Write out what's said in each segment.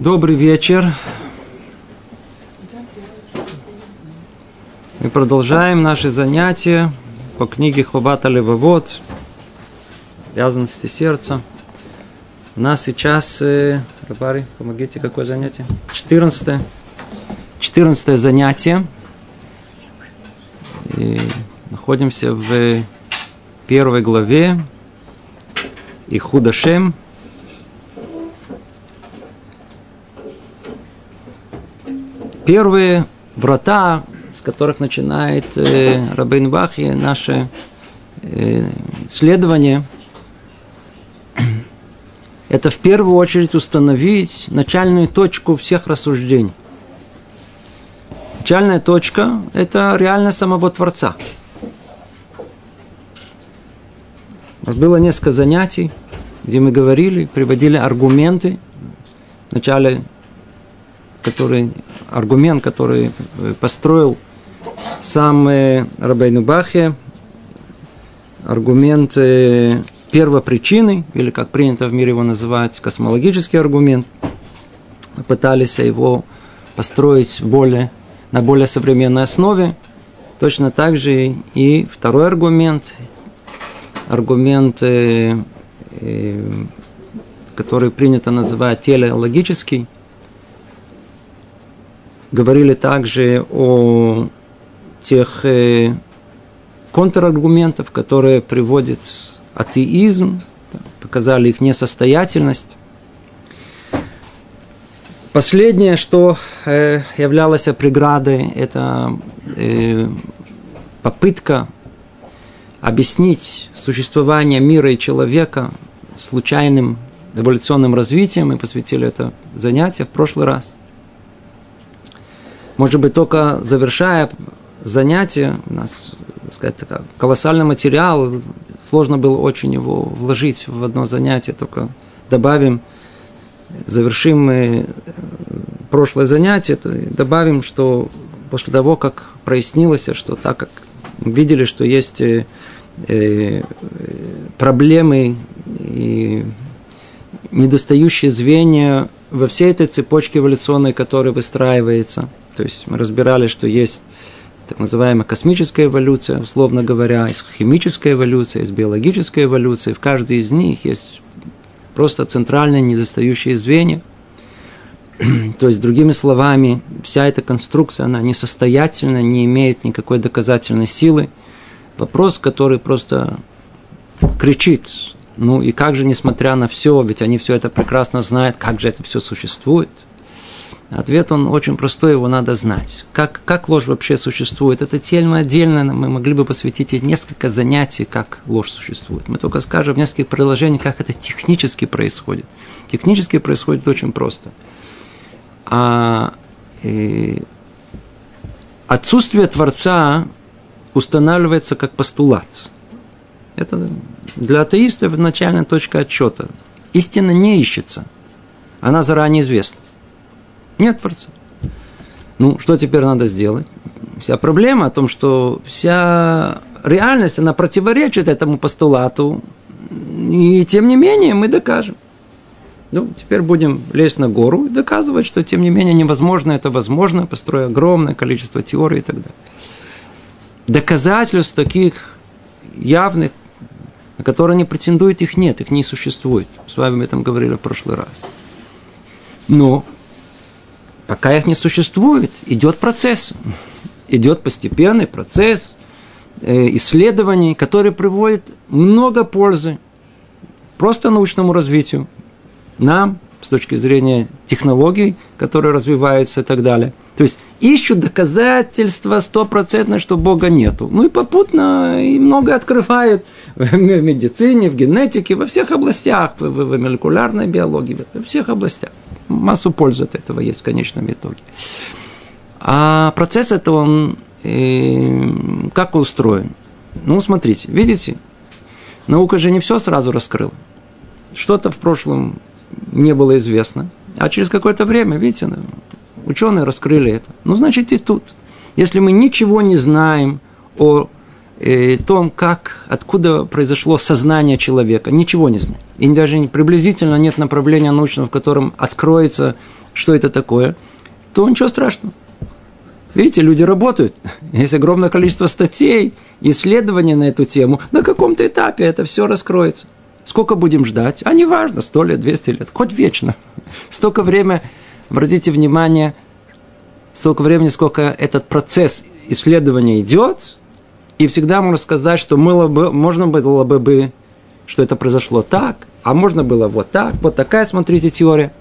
Добрый вечер. Мы продолжаем наши занятия по книге Хобата Левовод «Обязанности сердца». У нас сейчас, э, Рабари, помогите, какое занятие? 14 14 занятие. И находимся в первой главе и Худашем. Первые врата, с которых начинает э, Рабейн Бахи наше э, исследование, это в первую очередь установить начальную точку всех рассуждений. Начальная точка – это реальность самого Творца – У нас было несколько занятий, где мы говорили, приводили аргументы. Вначале, который, аргумент, который э, построил сам э, Рабейну Бахе, аргумент э, первопричины, или как принято в мире его называть, космологический аргумент. Пытались его построить более, на более современной основе. Точно так же и второй аргумент, аргумент, который принято называть телеологический. Говорили также о тех э, контраргументов, которые приводят атеизм, показали их несостоятельность. Последнее, что э, являлось преградой, это попытка объяснить существование мира и человека случайным эволюционным развитием. Мы посвятили это занятие в прошлый раз. Может быть, только завершая занятие, у нас, так сказать, такой колоссальный материал, сложно было очень его вложить в одно занятие, только добавим, завершим мы прошлое занятие, то добавим, что после того, как прояснилось, что так как видели, что есть э, э, проблемы и недостающие звенья во всей этой цепочке эволюционной, которая выстраивается. То есть мы разбирали, что есть так называемая космическая эволюция, условно говоря, есть химическая эволюция, есть биологическая эволюция. В каждой из них есть просто центральные недостающие звенья – То есть, другими словами, вся эта конструкция, она несостоятельна, не имеет никакой доказательной силы. Вопрос, который просто кричит, ну и как же, несмотря на все, ведь они все это прекрасно знают, как же это все существует? Ответ он очень простой, его надо знать. Как, как ложь вообще существует? Это тема отдельно, мы могли бы посвятить несколько занятий, как ложь существует. Мы только скажем в нескольких приложениях, как это технически происходит. Технически происходит очень просто – а э, отсутствие Творца устанавливается как постулат. Это для атеистов начальная точка отчета. Истина не ищется. Она заранее известна. Нет Творца. Ну, что теперь надо сделать? Вся проблема о том, что вся реальность, она противоречит этому постулату. И тем не менее мы докажем. Ну, теперь будем лезть на гору и доказывать, что, тем не менее, невозможно это возможно, построя огромное количество теорий и так далее. Доказательств таких явных, на которые они претендуют, их нет, их не существует. С вами об этом говорили в прошлый раз. Но пока их не существует, идет процесс. Идет постепенный процесс э, исследований, который приводит много пользы просто научному развитию, нам, с точки зрения технологий, которые развиваются и так далее. То есть ищут доказательства стопроцентно, что Бога нету. Ну и попутно и много открывают в медицине, в генетике, во всех областях, в, в, в молекулярной биологии, во всех областях. Массу пользы от этого есть в конечном итоге. А процесс это он э, как устроен? Ну, смотрите, видите, наука же не все сразу раскрыла. Что-то в прошлом не было известно. А через какое-то время, видите, ну, ученые раскрыли это. Ну, значит, и тут. Если мы ничего не знаем о э, том, как, откуда произошло сознание человека, ничего не знаем. И даже приблизительно нет направления научного, в котором откроется, что это такое, то ничего страшного. Видите, люди работают. Есть огромное количество статей, исследований на эту тему. На каком-то этапе это все раскроется. Сколько будем ждать? А не важно, сто лет, двести лет, хоть вечно. Столько времени, обратите внимание, столько времени, сколько этот процесс исследования идет, и всегда можно сказать, что было бы, можно было бы, что это произошло так, а можно было вот так, вот такая, смотрите, теория.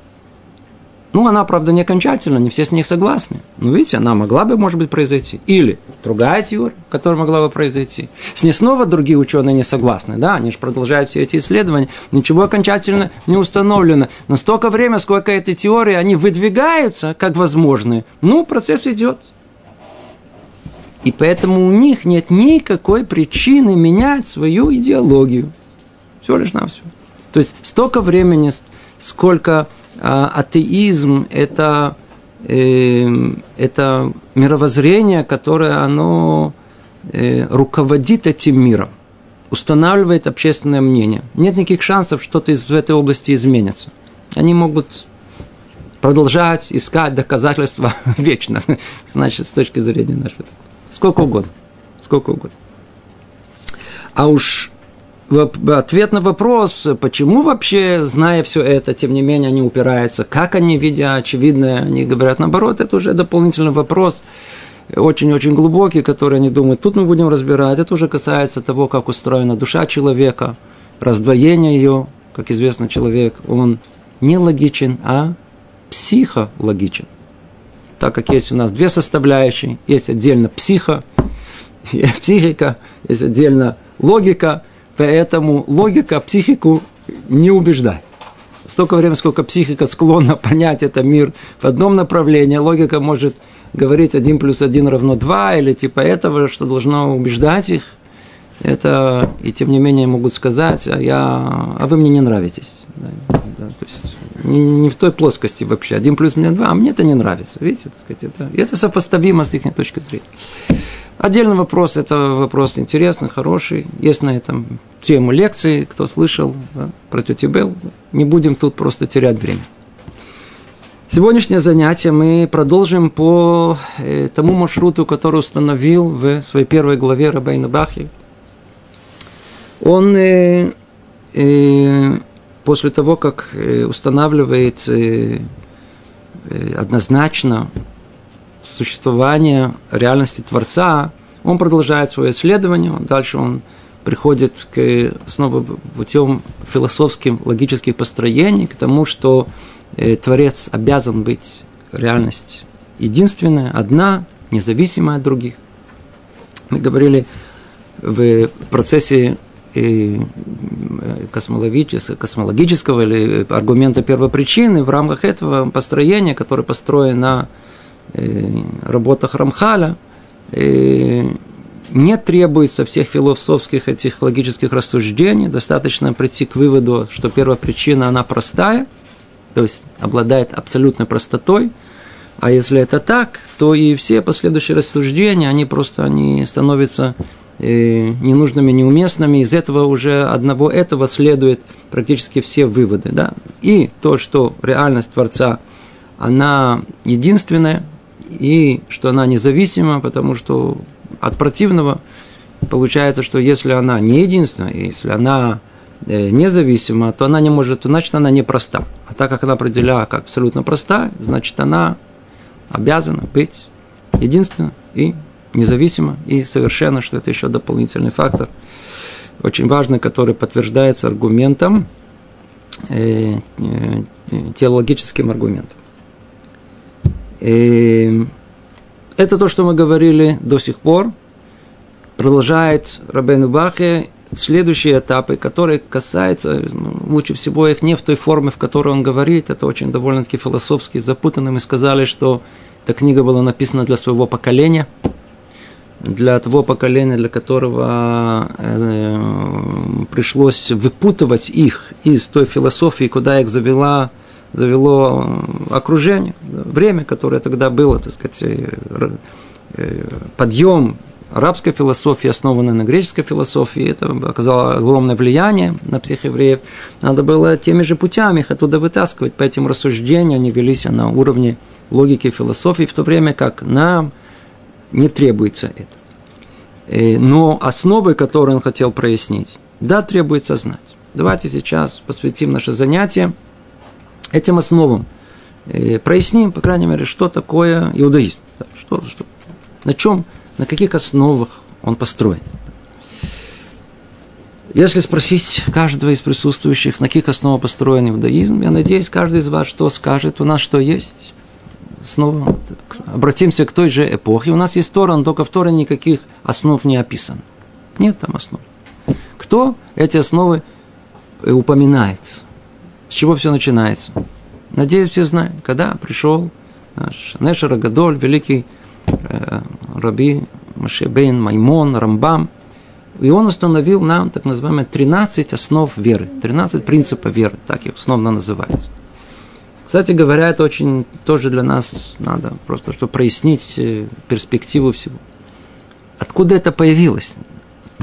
Ну, она, правда, не окончательна, не все с ней согласны. Но видите, она могла бы, может быть, произойти. Или другая теория, которая могла бы произойти. С ней снова другие ученые не согласны. Да, они же продолжают все эти исследования. Ничего окончательно не установлено. Но столько времени, сколько этой теории, они выдвигаются как возможные. Ну, процесс идет. И поэтому у них нет никакой причины менять свою идеологию. Все лишь все. То есть столько времени, сколько атеизм – это, э, это мировоззрение, которое оно э, руководит этим миром, устанавливает общественное мнение. Нет никаких шансов, что-то из этой области изменится. Они могут продолжать искать доказательства вечно, значит, с точки зрения нашего. Сколько угодно. Сколько угодно. А уж ответ на вопрос, почему вообще, зная все это, тем не менее они упираются, как они, видя очевидное, они говорят наоборот, это уже дополнительный вопрос, очень-очень глубокий, который они думают, тут мы будем разбирать, это уже касается того, как устроена душа человека, раздвоение ее, как известно, человек, он не логичен, а психологичен. Так как есть у нас две составляющие, есть отдельно психо, психика, есть отдельно логика – Поэтому логика психику не убеждает. Столько времени, сколько психика склонна понять это мир в одном направлении, логика может говорить один плюс один равно два или типа этого, что должно убеждать их. Это, и тем не менее могут сказать, а, я, а вы мне не нравитесь. Да, да, то есть не, не в той плоскости вообще. Один плюс мне два, а мне это не нравится. Видите, так сказать, это, это сопоставимо с их точки зрения. Отдельный вопрос, это вопрос интересный, хороший. Есть на этом тему лекции, кто слышал да, про тетю Белл. Не будем тут просто терять время. Сегодняшнее занятие мы продолжим по э, тому маршруту, который установил в своей первой главе Рабейна Бахи. Он э, э, после того, как э, устанавливает э, э, однозначно существования реальности Творца, он продолжает свое исследование, дальше он приходит к, снова путем философским, логических построений, к тому, что э, Творец обязан быть реальность единственная, одна, независимая от других. Мы говорили в процессе э, космологического, космологического или аргумента первопричины в рамках этого построения, которое построено на Э, работах Рамхаля, э, не требуется всех философских этих логических рассуждений, достаточно прийти к выводу, что первая причина, она простая, то есть обладает абсолютной простотой, а если это так, то и все последующие рассуждения, они просто они становятся э, ненужными, неуместными. Из этого уже одного этого следует практически все выводы. Да? И то, что реальность Творца, она единственная, и что она независима, потому что от противного получается, что если она не единственная, если она э, независима, то она не может, значит, она непроста. А так как она определяла как абсолютно проста, значит, она обязана быть единственной и независима, и совершенно, что это еще дополнительный фактор, очень важный, который подтверждается аргументом, э, э, теологическим аргументом. Это то, что мы говорили до сих пор. Продолжает Рабейну Бахе следующие этапы, которые касаются, ну, лучше всего их не в той форме, в которой он говорит, это очень довольно-таки философски запутанно. Мы сказали, что эта книга была написана для своего поколения, для того поколения, для которого э, пришлось выпутывать их из той философии, куда их завела завело окружение, время, которое тогда было, так сказать, э, э, подъем арабская философия, основанная на греческой философии. Это оказало огромное влияние на психоевреев. Надо было теми же путями их оттуда вытаскивать. По этим рассуждениям они велись на уровне логики философии, в то время как нам не требуется это. Э, но основы, которые он хотел прояснить, да, требуется знать. Давайте сейчас посвятим наше занятие этим основам. И проясним, по крайней мере, что такое иудаизм. Что, что, на чем, на каких основах он построен. Если спросить каждого из присутствующих, на каких основах построен иудаизм, я надеюсь, каждый из вас что скажет, у нас что есть. Снова обратимся к той же эпохе. У нас есть Тора, но только в Торе никаких основ не описано. Нет там основ. Кто эти основы упоминает? С чего все начинается? Надеюсь, все знают, когда пришел наш Нешер Гадоль, великий э, раби Машебейн Маймон, Рамбам, и он установил нам так называемые 13 основ веры, 13 принципов веры, так их основно называется. Кстати говоря, это очень тоже для нас надо, просто чтобы прояснить э, перспективу всего. Откуда это появилось?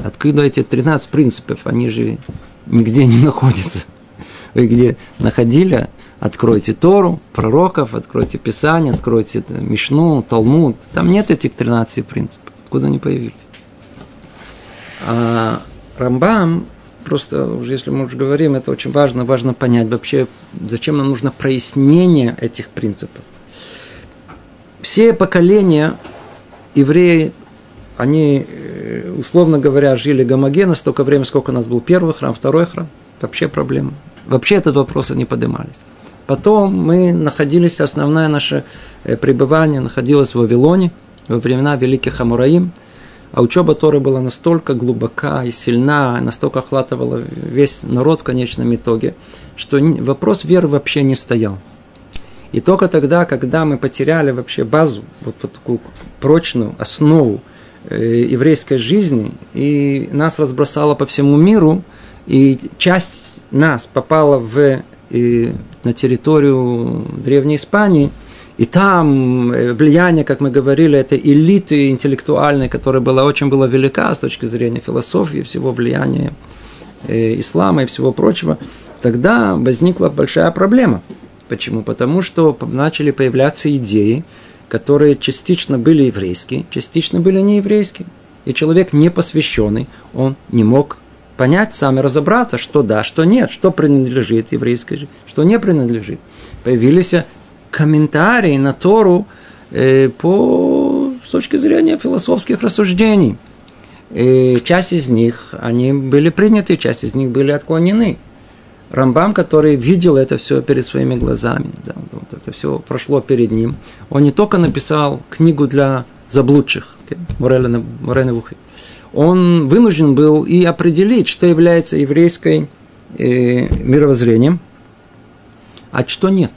Откуда эти 13 принципов? Они же нигде не находятся. Вы где находили, откройте Тору, пророков, откройте Писание, откройте Мишну, Талмуд. Там нет этих 13 принципов. Откуда они появились? А Рамбам, просто уже если мы уже говорим, это очень важно, важно понять вообще, зачем нам нужно прояснение этих принципов. Все поколения евреи, они, э, условно говоря, жили гомогенно столько времени, сколько у нас был первый храм, второй храм. Вообще проблема. Вообще этот вопрос не поднимались. Потом мы находились, основное наше э, пребывание находилось в Вавилоне во времена Великих Амураим, а учеба Торы была настолько глубока и сильна, настолько охватывала весь народ в конечном итоге, что вопрос веры вообще не стоял. И только тогда, когда мы потеряли вообще базу, вот, вот такую прочную основу э, еврейской жизни, и нас разбросало по всему миру, и часть нас попала в и на территорию Древней Испании, и там э, влияние, как мы говорили, этой элиты интеллектуальной, которая была очень была велика с точки зрения философии, всего влияния э, ислама и всего прочего, тогда возникла большая проблема. Почему? Потому что начали появляться идеи, которые частично были еврейские, частично были нееврейские. И человек не посвященный, он не мог понять сам и разобраться, что да, что нет, что принадлежит еврейской жизни, что не принадлежит. Появились комментарии на Тору э, по, с точки зрения философских рассуждений. И часть из них, они были приняты, часть из них были отклонены. Рамбам, который видел это все перед своими глазами, да, вот это все прошло перед ним, он не только написал книгу для заблудших, Морена Вухи, он вынужден был и определить, что является еврейской э, мировоззрением, а что нет.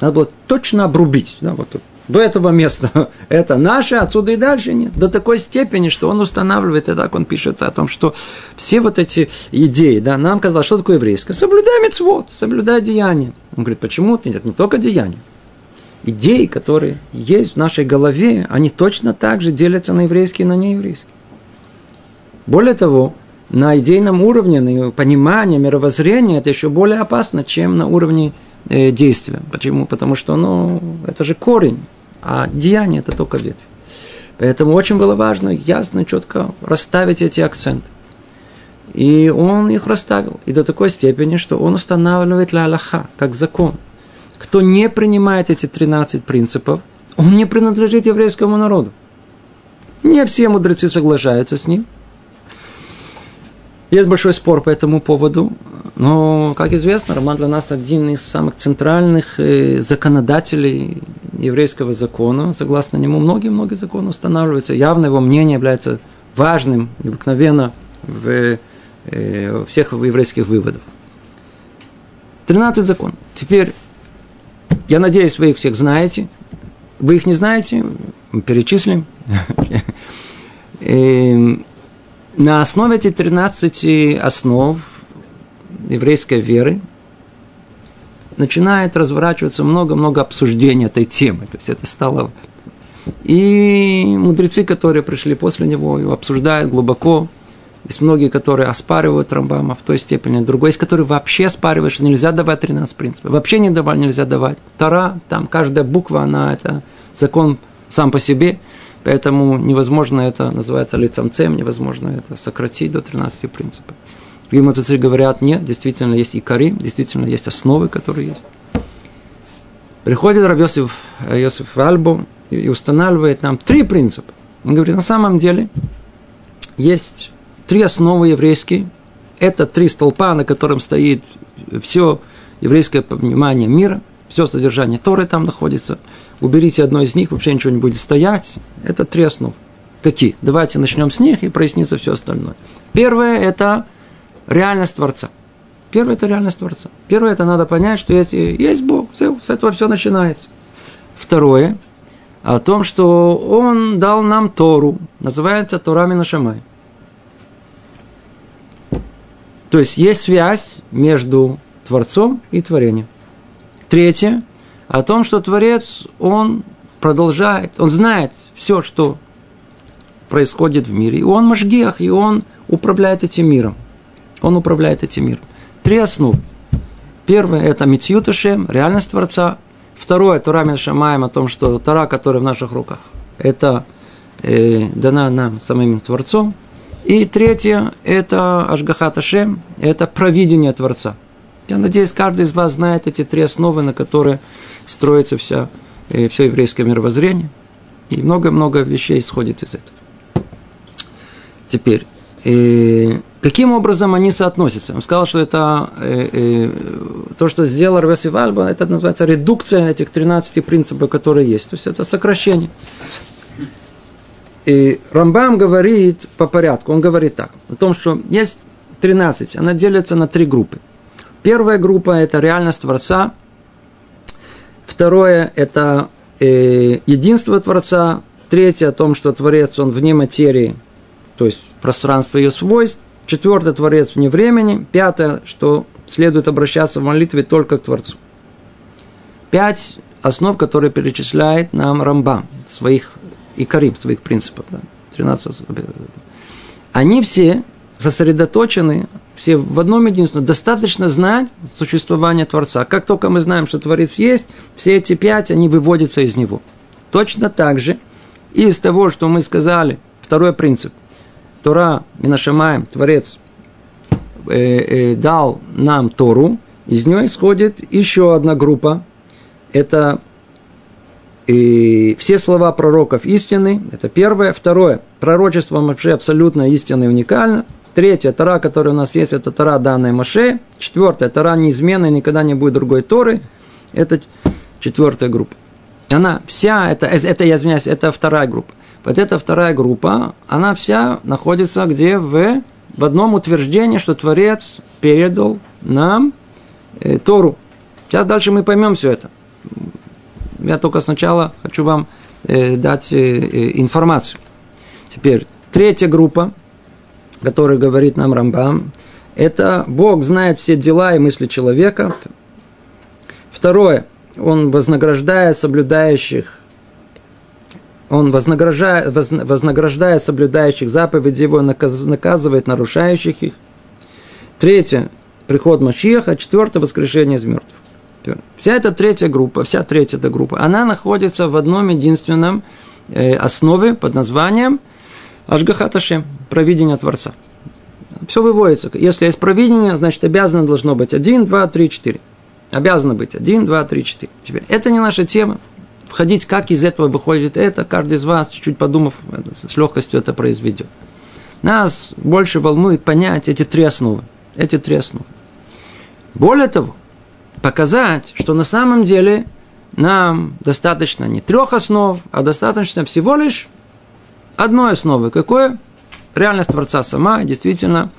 Надо было точно обрубить. Да, вот до этого места это наше, отсюда и дальше нет. До такой степени, что он устанавливает, и так он пишет о том, что все вот эти идеи, да, нам казалось, что такое еврейское? Соблюдай мецвод, соблюдай деяния. Он говорит, почему? Нет, не только деяния. Идеи, которые есть в нашей голове, они точно так же делятся на еврейские и на нееврейские. Более того, на идейном уровне, на понимание, мировоззрение, это еще более опасно, чем на уровне э, действия. Почему? Потому что ну, это же корень, а деяние это только ветвь. Поэтому очень было важно ясно, четко расставить эти акценты. И он их расставил. И до такой степени, что он устанавливает ля Аллаха, как закон. Кто не принимает эти 13 принципов, он не принадлежит еврейскому народу. Не все мудрецы соглашаются с ним – есть большой спор по этому поводу, но, как известно, Роман для нас один из самых центральных э, законодателей еврейского закона. Согласно нему, многие-многие законы устанавливаются. Явно его мнение является важным, необыкновенно в э, всех еврейских выводах. 13 законов. Теперь, я надеюсь, вы их всех знаете. Вы их не знаете, перечислим. На основе этих 13 основ еврейской веры начинает разворачиваться много-много обсуждений этой темы. То есть это стало И мудрецы, которые пришли после него, его обсуждают глубоко. Есть многие, которые оспаривают Рамбама в той степени, другой есть, которые вообще оспаривают, что нельзя давать 13 принципов. Вообще не давать, нельзя давать. Тара, там каждая буква, она это закон сам по себе, поэтому невозможно это, называется лицамцем, невозможно это сократить до 13 принципов. Другие мудрецы говорят, нет, действительно есть икари, действительно есть основы, которые есть. Приходит Рабьосиф Йосиф Альбу и устанавливает нам три принципа. Он говорит, на самом деле есть три основы еврейские. Это три столпа, на котором стоит все еврейское понимание мира, все содержание Торы там находится. Уберите одно из них, вообще ничего не будет стоять. Это основы. Какие? Давайте начнем с них и прояснится все остальное. Первое – это реальность Творца. Первое – это реальность Творца. Первое – это надо понять, что есть, есть Бог. Все, с этого все начинается. Второе – о том, что Он дал нам Тору. Называется Торами Нашамай. То есть есть связь между Творцом и Творением. Третье, о том, что Творец, он продолжает, он знает все, что происходит в мире. И он Машгех, и он управляет этим миром. Он управляет этим миром. Три основы. Первое – это Митьюташем, реальность Творца. Второе – Тура Шамаем о том, что Тора, которая в наших руках, это э, дана нам самим Творцом. И третье – это Ашгахат Ашем, это провидение Творца. Я надеюсь, каждый из вас знает эти три основы, на которые строится вся, э, все еврейское мировоззрение. И много-много вещей исходит из этого. Теперь, э, каким образом они соотносятся? Он сказал, что это э, э, то, что сделал Рвеси Вальба, это называется редукция этих 13 принципов, которые есть. То есть это сокращение. И Рамбам говорит по порядку, он говорит так, о том, что есть 13, она делится на три группы. Первая группа – это реальность Творца. Второе – это э, единство Творца. Третье – о том, что Творец, он вне материи, то есть пространство ее свойств. Четвертое – Творец вне времени. Пятое – что следует обращаться в молитве только к Творцу. Пять основ, которые перечисляет нам Рамбам своих и Карим, своих принципов. Да, 13. Они все сосредоточены, все в одном единственном. Достаточно знать существование Творца. Как только мы знаем, что Творец есть, все эти пять, они выводятся из него. Точно так же из того, что мы сказали, второй принцип. Тора, Минашамаем, Творец э, э, дал нам Тору, из нее исходит еще одна группа. Это и все слова пророков истины, это первое. Второе, пророчество вообще абсолютно истинно и уникально. Третье, Тара, которая у нас есть, это Тара, данная Маше. Четвертое, Тара неизменная, никогда не будет другой Торы. Это четвертая группа. Она вся, это, это я извиняюсь, это вторая группа. Вот эта вторая группа, она вся находится где? В, в одном утверждении, что Творец передал нам э, Тору. Сейчас дальше мы поймем все это. Я только сначала хочу вам э, дать э, э, информацию. Теперь, третья группа, которая говорит нам Рамбам, это Бог знает все дела и мысли человека. Второе, Он вознаграждает соблюдающих он вознаграждает, вознаграждает соблюдающих заповеди его, наказывает нарушающих их. Третье – приход Машиаха. Четвертое – воскрешение из мертвых. Вся эта третья группа, вся третья эта группа, она находится в одном единственном э, основе под названием Ашгахаташем, провидение Творца. Все выводится. Если есть провидение, значит обязано должно быть один, два, три, четыре. Обязано быть один, два, три, четыре. Теперь, это не наша тема. Входить, как из этого выходит это, каждый из вас, чуть-чуть подумав, с легкостью это произведет. Нас больше волнует понять эти три основы. Эти три основы. Более того, показать, что на самом деле нам достаточно не трех основ, а достаточно всего лишь одной основы. Какое? Реальность Творца сама, действительно,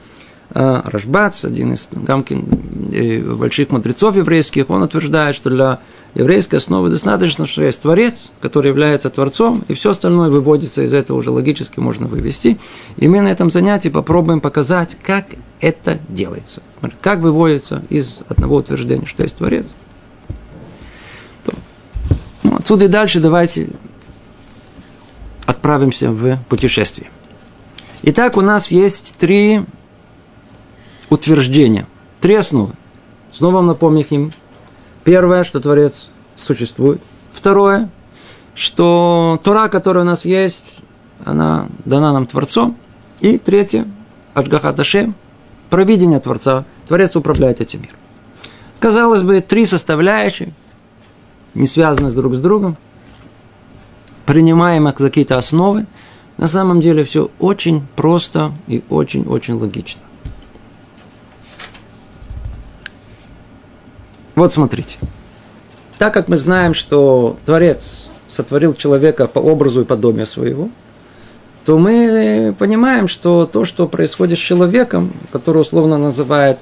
э, Рашбац, один из Гамкин, э, больших мудрецов еврейских, он утверждает, что для еврейской основы достаточно, что есть Творец, который является Творцом, и все остальное выводится из этого уже логически можно вывести. И мы на этом занятии попробуем показать, как это делается. Как выводится из одного утверждения, что есть Творец. Ну, отсюда и дальше давайте отправимся в путешествие. Итак, у нас есть три утверждения, три основы. Снова напомним им. Первое, что Творец существует. Второе, что Тора, которая у нас есть, она дана нам Творцом. И третье, Ашгаха Ташем, провидение Творца. Творец управляет этим миром. Казалось бы, три составляющие, не связаны друг с другом, принимаем их за какие-то основы. На самом деле все очень просто и очень-очень логично. Вот смотрите. Так как мы знаем, что Творец сотворил человека по образу и подобию своего, то мы понимаем, что то, что происходит с человеком, который условно называет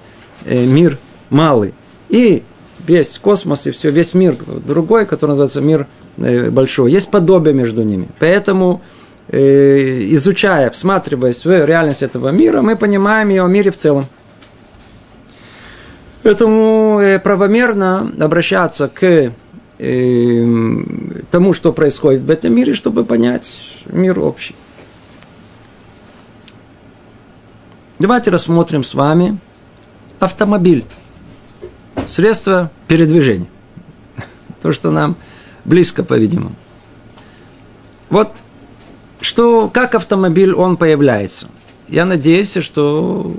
э, мир малый, и весь космос, и все, весь мир другой, который называется мир э, большой, есть подобие между ними. Поэтому, э, изучая, всматриваясь в реальность этого мира, мы понимаем о мире в целом. Поэтому правомерно обращаться к тому, что происходит в этом мире, чтобы понять мир общий. Давайте рассмотрим с вами автомобиль. Средство передвижения. То, что нам близко, по-видимому. Вот что, как автомобиль он появляется. Я надеюсь, что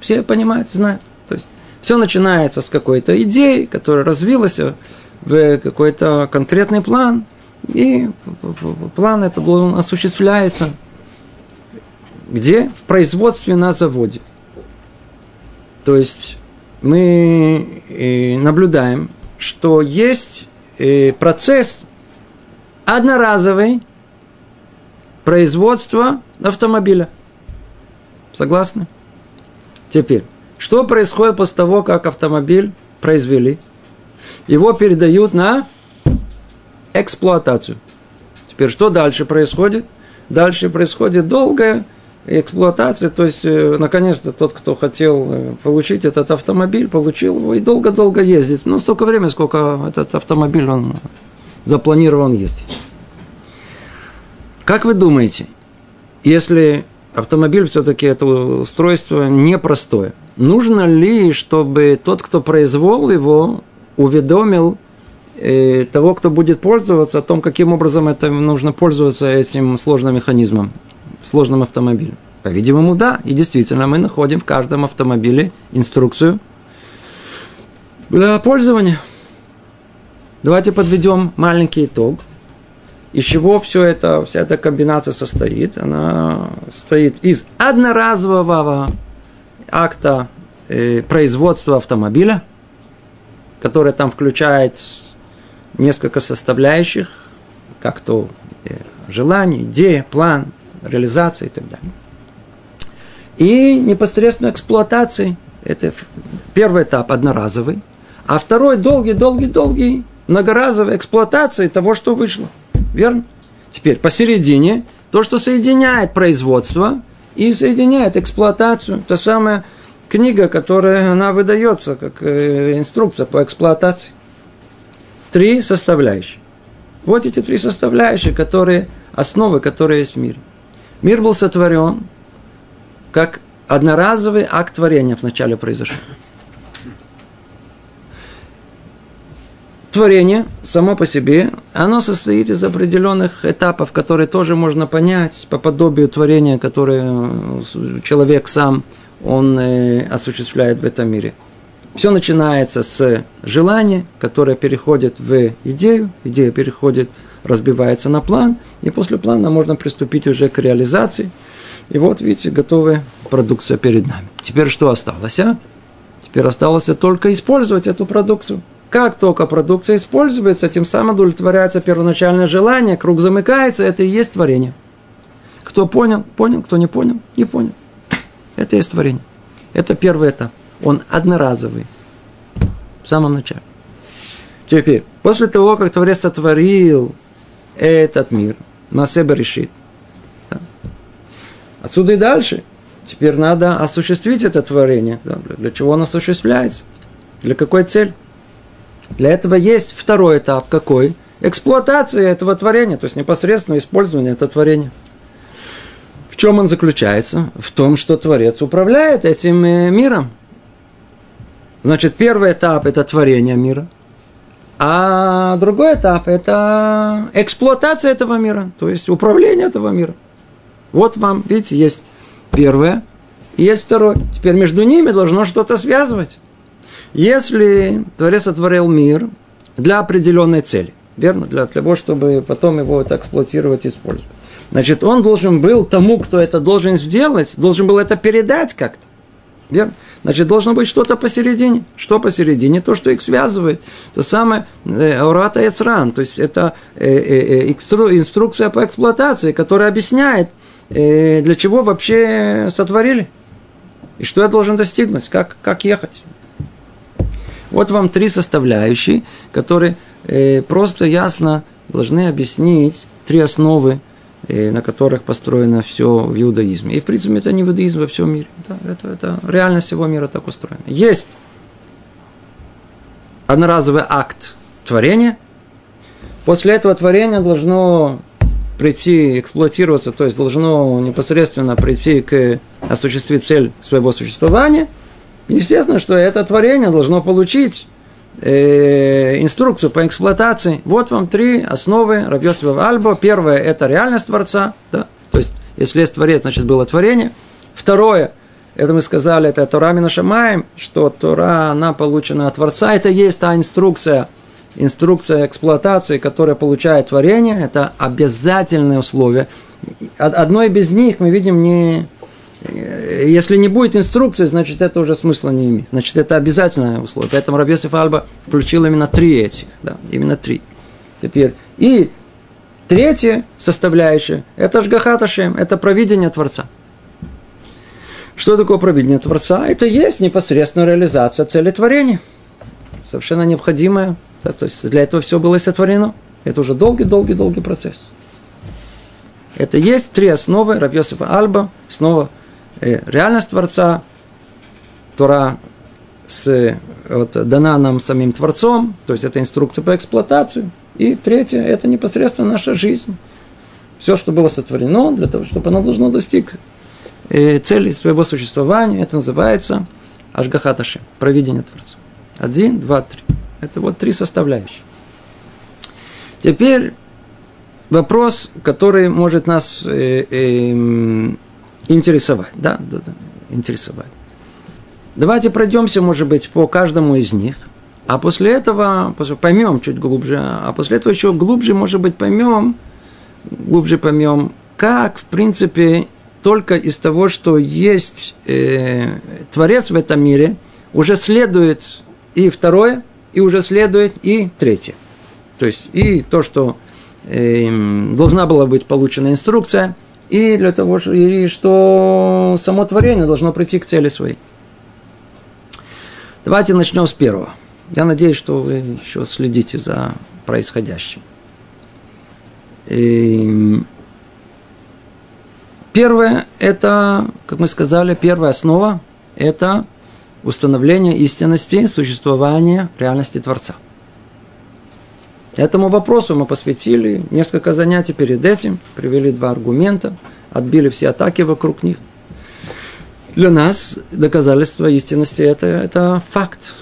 все понимают, знают. То есть все начинается с какой-то идеи, которая развилась в какой-то конкретный план, и план этот осуществляется где? В производстве на заводе. То есть мы э, наблюдаем, что есть э, процесс одноразовый производства автомобиля. Согласны? Теперь, что происходит после того, как автомобиль произвели? Его передают на эксплуатацию. Теперь, что дальше происходит? Дальше происходит долгое эксплуатации, то есть, э, наконец-то тот, кто хотел э, получить этот автомобиль, получил его и долго-долго ездить. Ну, столько времени, сколько этот автомобиль он запланирован ездить. Как вы думаете, если автомобиль все-таки это устройство непростое, нужно ли, чтобы тот, кто произвел его, уведомил э, того, кто будет пользоваться, о том, каким образом это нужно пользоваться этим сложным механизмом? Сложном автомобиле? По-видимому, да. И действительно, мы находим в каждом автомобиле инструкцию для пользования. Давайте подведем маленький итог. Из чего все это, вся эта комбинация состоит? Она состоит из одноразового акта э, производства автомобиля, который там включает несколько составляющих, как то э, желание, идея, план, реализации и так далее. И непосредственно эксплуатации. Это первый этап одноразовый. А второй долгий-долгий-долгий многоразовой эксплуатации того, что вышло. Верно? Теперь посередине то, что соединяет производство и соединяет эксплуатацию. Та самая книга, которая она выдается как э, инструкция по эксплуатации. Три составляющие. Вот эти три составляющие, которые, основы, которые есть в мире. Мир был сотворен как одноразовый акт творения вначале произошел. Творение само по себе, оно состоит из определенных этапов, которые тоже можно понять по подобию творения, которое человек сам, он э, осуществляет в этом мире. Все начинается с желания, которое переходит в идею, идея переходит в разбивается на план, и после плана можно приступить уже к реализации. И вот, видите, готовая продукция перед нами. Теперь что осталось, а? Теперь осталось только использовать эту продукцию. Как только продукция используется, тем самым удовлетворяется первоначальное желание, круг замыкается, это и есть творение. Кто понял, понял, кто не понял, не понял. Это и есть творение. Это первый этап. Он одноразовый. В самом начале. Теперь, после того, как Творец сотворил этот мир. Масеба решит. Да. Отсюда и дальше. Теперь надо осуществить это творение. Да. Для чего оно осуществляется? Для какой цели? Для этого есть второй этап. Какой? эксплуатации этого творения, то есть непосредственно использование этого творения. В чем он заключается? В том, что Творец управляет этим э, миром. Значит, первый этап – это творение мира, а другой этап – это эксплуатация этого мира, то есть управление этого мира. Вот вам, видите, есть первое и есть второе. Теперь между ними должно что-то связывать. Если Творец сотворил мир для определенной цели, верно? Для того, чтобы потом его это эксплуатировать и использовать. Значит, он должен был тому, кто это должен сделать, должен был это передать как-то. Верно? Значит, должно быть что-то посередине. Что посередине? То, что их связывает. То самое э, Аурата Яцран. То есть, это э, э, инструкция по эксплуатации, которая объясняет, для чего вообще сотворили. И что я должен достигнуть, как, как ехать. Вот вам три составляющие, которые просто ясно должны объяснить три основы на которых построено все в иудаизме. И, в принципе, это не иудаизм во всем мире. Да, это, это реальность всего мира так устроена. Есть одноразовый акт творения. После этого творения должно прийти, эксплуатироваться, то есть должно непосредственно прийти к осуществить цель своего существования. Естественно, что это творение должно получить э, инструкцию по эксплуатации. Вот вам три основы Рабьосова Альбо. Первое – это реальность Творца. Да? То есть, если есть Творец, значит, было творение. Второе – это мы сказали, это Тора Минашамаем, что Тора, она получена от Творца. Это есть та инструкция, инструкция эксплуатации, которая получает творение. Это обязательное условие. Одной без них мы видим не, если не будет инструкции, значит, это уже смысла не имеет. Значит, это обязательное условие. Поэтому Рабьесиф Альба включил именно три этих. Да, именно три. Теперь. И третья составляющая – это Жгахаташем, это провидение Творца. Что такое провидение Творца? Это есть непосредственная реализация цели творения. Совершенно необходимая. Да, то есть для этого все было сотворено. Это уже долгий-долгий-долгий процесс. Это есть три основы Рабьосифа Альба, снова – реальность Творца, Тора с, вот, дана нам самим Творцом, то есть это инструкция по эксплуатации. И третье, это непосредственно наша жизнь. Все, что было сотворено, для того, чтобы оно должно достичь э, цели своего существования, это называется Ашгахаташи, провидение Творца. Один, два, три. Это вот три составляющие. Теперь вопрос, который может нас э, э, интересовать. Да, да, да, интересовать. Давайте пройдемся, может быть, по каждому из них, а после этого поймем чуть глубже, а после этого еще глубже, может быть, поймем, глубже поймем, как, в принципе, только из того, что есть э, Творец в этом мире, уже следует и второе, и уже следует и третье. То есть и то, что э, должна была быть получена инструкция, и для того, что само творение должно прийти к цели своей. Давайте начнем с первого. Я надеюсь, что вы еще следите за происходящим. И первое – это, как мы сказали, первая основа – это установление истинности существования реальности Творца – Этому вопросу мы посвятили несколько занятий перед этим, привели два аргумента, отбили все атаки вокруг них. Для нас доказательство истинности это, это факт.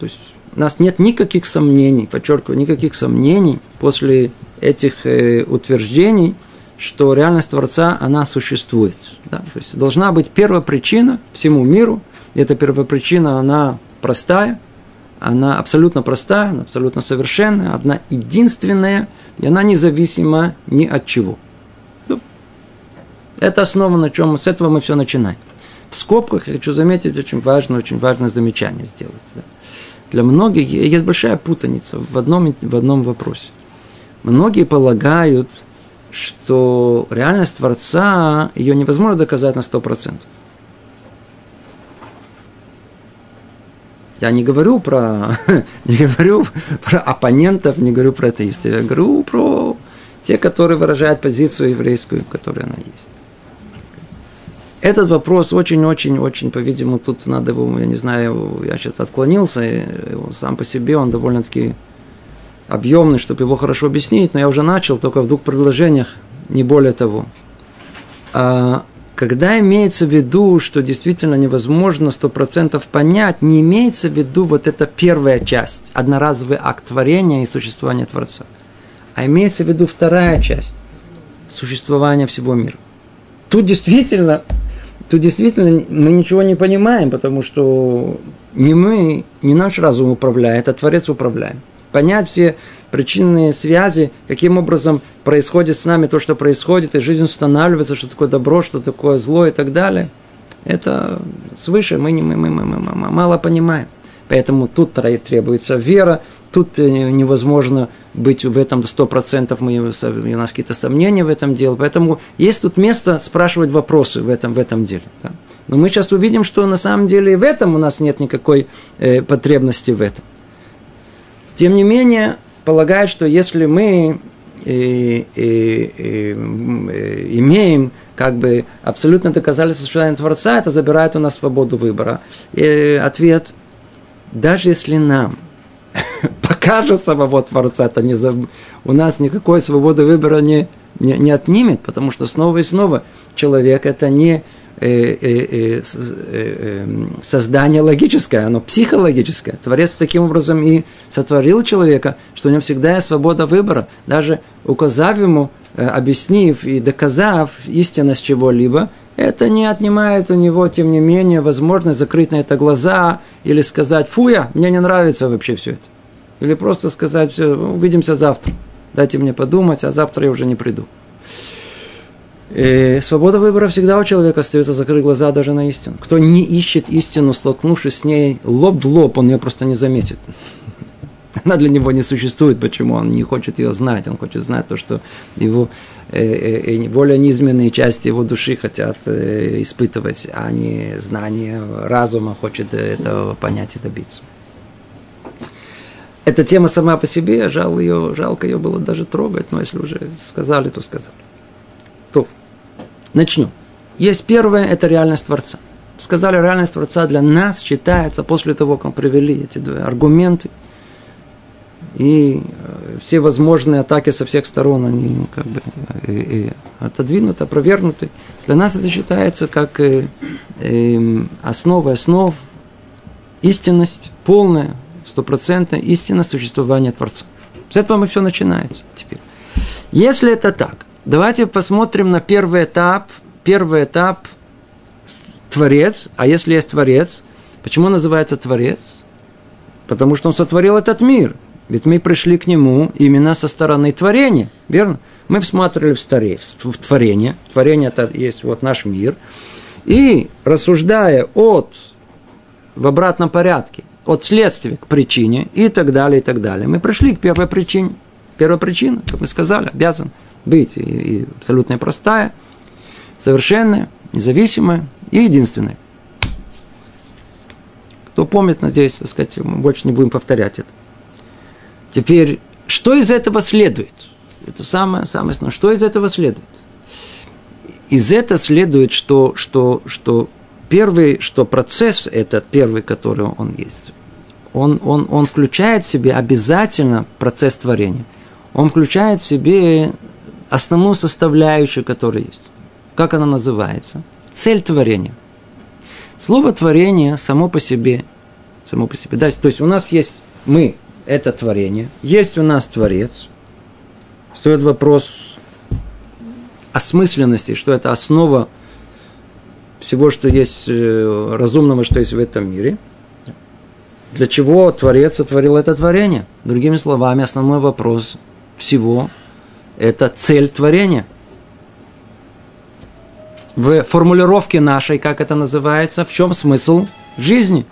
То есть у нас нет никаких сомнений, подчеркиваю, никаких сомнений после этих э, утверждений, что реальность Творца, она существует. Да? То есть должна быть первопричина всему миру, и эта первопричина, она простая – она абсолютно проста, она абсолютно совершенная, одна единственная, и она независима ни от чего. Ну, это основа, на чем с этого мы все начинаем. В скобках я хочу заметить очень важное, очень важное замечание сделать. Да. Для многих есть большая путаница в одном, в одном вопросе. Многие полагают, что реальность Творца, ее невозможно доказать на 100%. Я не говорю про, не говорю про оппонентов, не говорю про атеистов, я говорю про те, которые выражают позицию еврейскую, которая она есть. Этот вопрос очень-очень-очень, по-видимому, тут надо его, я не знаю, я сейчас отклонился, сам по себе он довольно-таки объемный, чтобы его хорошо объяснить, но я уже начал только в двух предложениях, не более того. А когда имеется в виду, что действительно невозможно сто процентов понять, не имеется в виду вот эта первая часть, одноразовый акт творения и существования Творца, а имеется в виду вторая часть, существования всего мира. Тут действительно, тут действительно мы ничего не понимаем, потому что не мы, не наш разум управляет, а Творец управляет. Понять все причинные связи, каким образом происходит с нами то, что происходит, и жизнь устанавливается, что такое добро, что такое зло и так далее, это свыше мы, мы, мы, мы, мы мало понимаем. Поэтому тут требуется вера, тут э, невозможно быть в этом сто процентов, у нас какие-то сомнения в этом деле. Поэтому есть тут место спрашивать вопросы в этом, в этом деле. Да? Но мы сейчас увидим, что на самом деле и в этом у нас нет никакой э, потребности в этом. Тем не менее, полагает, что если мы э, э, э, имеем как бы абсолютно доказали существование Творца, это забирает у нас свободу выбора. И ответ, даже если нам покажет самого Творца, это не за... у нас никакой свободы выбора не, не, не отнимет, потому что снова и снова человек это не создание логическое, оно психологическое. Творец таким образом и сотворил человека, что у него всегда есть свобода выбора. Даже указав ему, объяснив и доказав истинность чего-либо, это не отнимает у него, тем не менее, возможность закрыть на это глаза или сказать «фуя, мне не нравится вообще все это». Или просто сказать «все, увидимся завтра, дайте мне подумать, а завтра я уже не приду». И свобода выбора всегда у человека остается закрыть глаза даже на истину. Кто не ищет истину, столкнувшись с ней лоб в лоб, он ее просто не заметит. Она для него не существует. Почему? Он не хочет ее знать. Он хочет знать то, что его э, э, э более низменные части его души хотят э, испытывать, а не знание разума хочет этого понять и добиться. Эта тема сама по себе, жал ее, жалко ее было даже трогать, но если уже сказали, то сказали. То, начнем. Есть первое, это реальность Творца. Сказали, реальность Творца для нас считается после того, как привели эти два аргументы, и э, все возможные атаки со всех сторон, они как бы и, и отодвинуты, опровергнуты. Для нас это считается как э, э, основа основ, истинность, полная, стопроцентная истинность существования Творца. С этого мы все начинается теперь. Если это так, Давайте посмотрим на первый этап. Первый этап – Творец. А если есть Творец, почему он называется Творец? Потому что он сотворил этот мир. Ведь мы пришли к нему именно со стороны творения, верно? Мы всматривали в, в творение. Творение – это есть вот наш мир. И рассуждая от, в обратном порядке, от следствия к причине и так далее, и так далее, мы пришли к первой причине. Первая причина, как мы сказали, обязан – быть и, и абсолютно простая, совершенная, независимая и единственная. Кто помнит, надеюсь, так сказать, мы больше не будем повторять это. Теперь, что из этого следует? Это самое, самое основное. Что из этого следует? Из этого следует, что, что, что первый, что процесс этот, первый, который он есть, он, он, он включает в себе обязательно процесс творения. Он включает в себе основную составляющую, которая есть. Как она называется? Цель творения. Слово творение само по себе, само по себе. Да, то есть у нас есть мы, это творение, есть у нас Творец. Стоит вопрос осмысленности, что это основа всего, что есть э, разумного, что есть в этом мире. Для чего Творец сотворил это творение? Другими словами, основной вопрос всего это цель творения. В формулировке нашей, как это называется, в чем смысл жизни?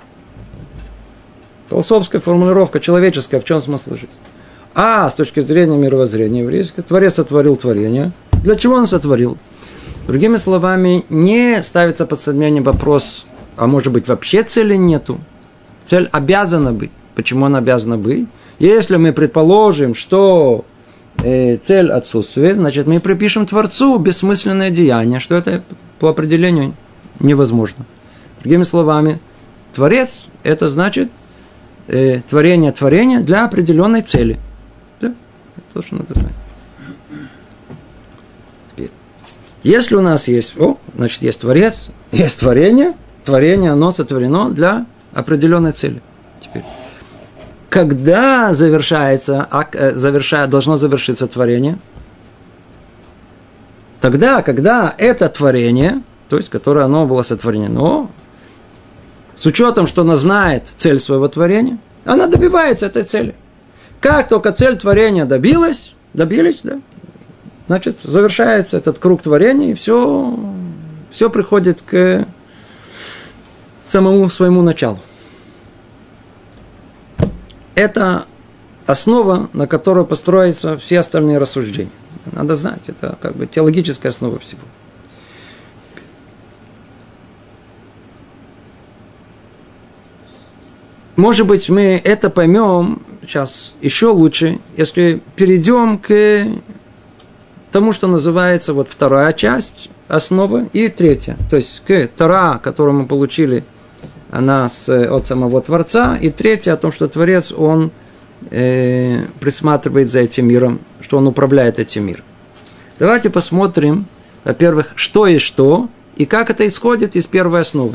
Философская формулировка, человеческая, в чем смысл жизни? А, с точки зрения мировоззрения еврейского, Творец сотворил творение. Для чего он сотворил? Другими словами, не ставится под сомнение вопрос, а может быть вообще цели нету. Цель обязана быть. Почему она обязана быть? Если мы предположим, что э, цель отсутствует, значит, мы припишем Творцу бессмысленное деяние, что это по определению невозможно. Другими словами, Творец – это значит э, творение творения для определенной цели. то, что надо знать. Теперь. Если у нас есть, о, значит, есть Творец, есть творение, творение, оно сотворено для определенной цели. Теперь. Когда завершается, э, завершает, должно завершиться творение? Тогда, когда это творение, то есть, которое оно было сотворено, с учетом, что она знает цель своего творения, она добивается этой цели. Как только цель творения добилась, добились, да, значит, завершается этот круг творения, и все, все приходит к самому своему началу. Это основа, на которой построятся все остальные рассуждения. Надо знать, это как бы теологическая основа всего. Может быть, мы это поймем сейчас еще лучше, если перейдем к тому, что называется вот вторая часть основы и третья. То есть к Тора, которую мы получили она с, от самого Творца, и третья о том, что Творец, он э, присматривает за этим миром, что он управляет этим миром. Давайте посмотрим, во-первых, что и что, и как это исходит из первой основы.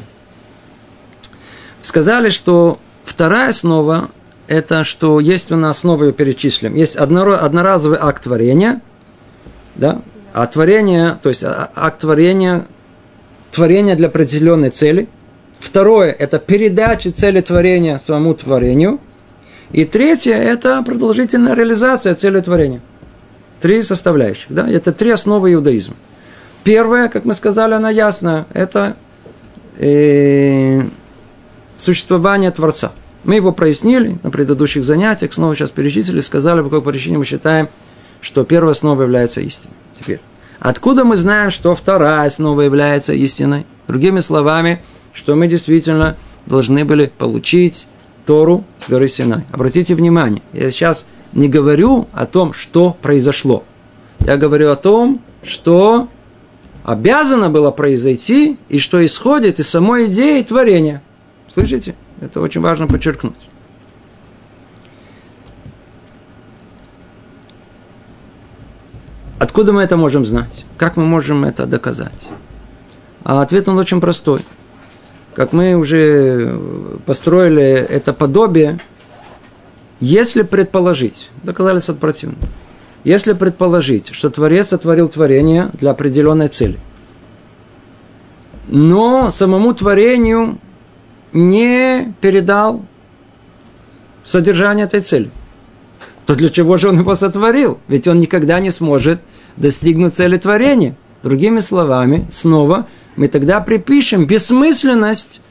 Сказали, что Вторая основа – это что есть у нас, снова ее перечислим, есть одноразовый акт творения, да, а творение, то есть а, акт творения, творение для определенной цели. Второе – это передача цели творения самому творению. И третье – это продолжительная реализация цели творения. Три составляющих. Да? Это три основы иудаизма. Первое, как мы сказали, она ясная. Это э, существование Творца. Мы его прояснили на предыдущих занятиях, снова сейчас перечислили, сказали, по какой причине мы считаем, что первая основа является истиной. Теперь, откуда мы знаем, что вторая основа является истиной? Другими словами, что мы действительно должны были получить Тору с горы Синай. Обратите внимание, я сейчас не говорю о том, что произошло. Я говорю о том, что обязано было произойти и что исходит из самой идеи творения – Слышите? Это очень важно подчеркнуть. Откуда мы это можем знать? Как мы можем это доказать? А ответ он очень простой. Как мы уже построили это подобие, если предположить, доказались от противного, если предположить, что Творец сотворил творение для определенной цели, но самому творению не передал содержание этой цели, то для чего же он его сотворил? Ведь он никогда не сможет достигнуть цели творения. Другими словами, снова мы тогда припишем бессмысленность